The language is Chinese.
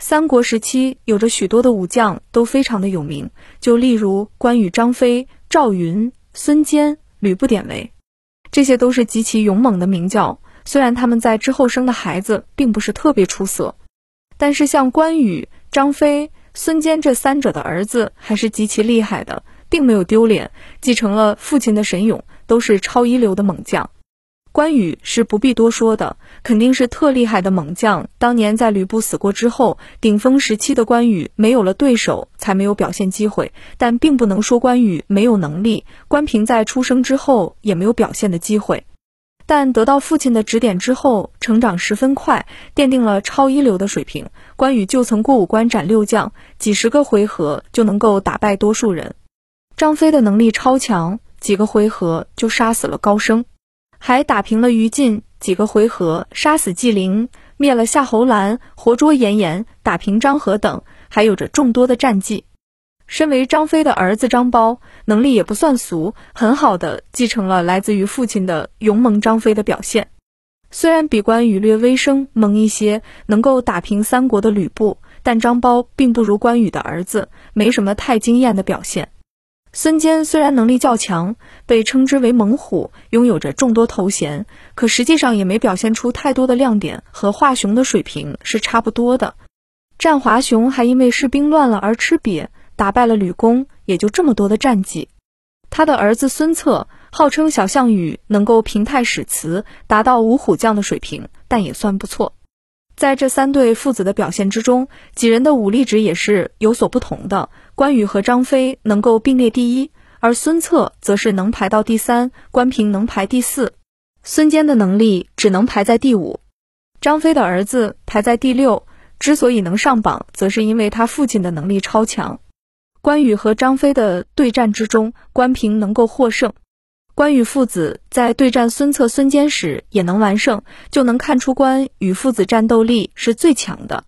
三国时期有着许多的武将都非常的有名，就例如关羽、张飞、赵云、孙坚、吕布、典韦，这些都是极其勇猛的名将。虽然他们在之后生的孩子并不是特别出色，但是像关羽、张飞、孙坚这三者的儿子还是极其厉害的，并没有丢脸，继承了父亲的神勇，都是超一流的猛将。关羽是不必多说的，肯定是特厉害的猛将。当年在吕布死过之后，顶峰时期的关羽没有了对手，才没有表现机会。但并不能说关羽没有能力，关平在出生之后也没有表现的机会。但得到父亲的指点之后，成长十分快，奠定了超一流的水平。关羽就曾过五关斩六将，几十个回合就能够打败多数人。张飞的能力超强，几个回合就杀死了高升。还打平了于禁，几个回合杀死纪灵，灭了夏侯兰，活捉严颜，打平张合等，还有着众多的战绩。身为张飞的儿子张苞，能力也不算俗，很好的继承了来自于父亲的勇猛张飞的表现。虽然比关羽略微生猛一些，能够打平三国的吕布，但张苞并不如关羽的儿子，没什么太惊艳的表现。孙坚虽然能力较强，被称之为猛虎，拥有着众多头衔，可实际上也没表现出太多的亮点，和华雄的水平是差不多的。战华雄还因为士兵乱了而吃瘪，打败了吕公，也就这么多的战绩。他的儿子孙策号称小项羽，能够平太史慈，达到五虎将的水平，但也算不错。在这三对父子的表现之中，几人的武力值也是有所不同的。关羽和张飞能够并列第一，而孙策则是能排到第三，关平能排第四，孙坚的能力只能排在第五，张飞的儿子排在第六。之所以能上榜，则是因为他父亲的能力超强。关羽和张飞的对战之中，关平能够获胜。关羽父子在对战孙策、孙坚时也能完胜，就能看出关羽父子战斗力是最强的。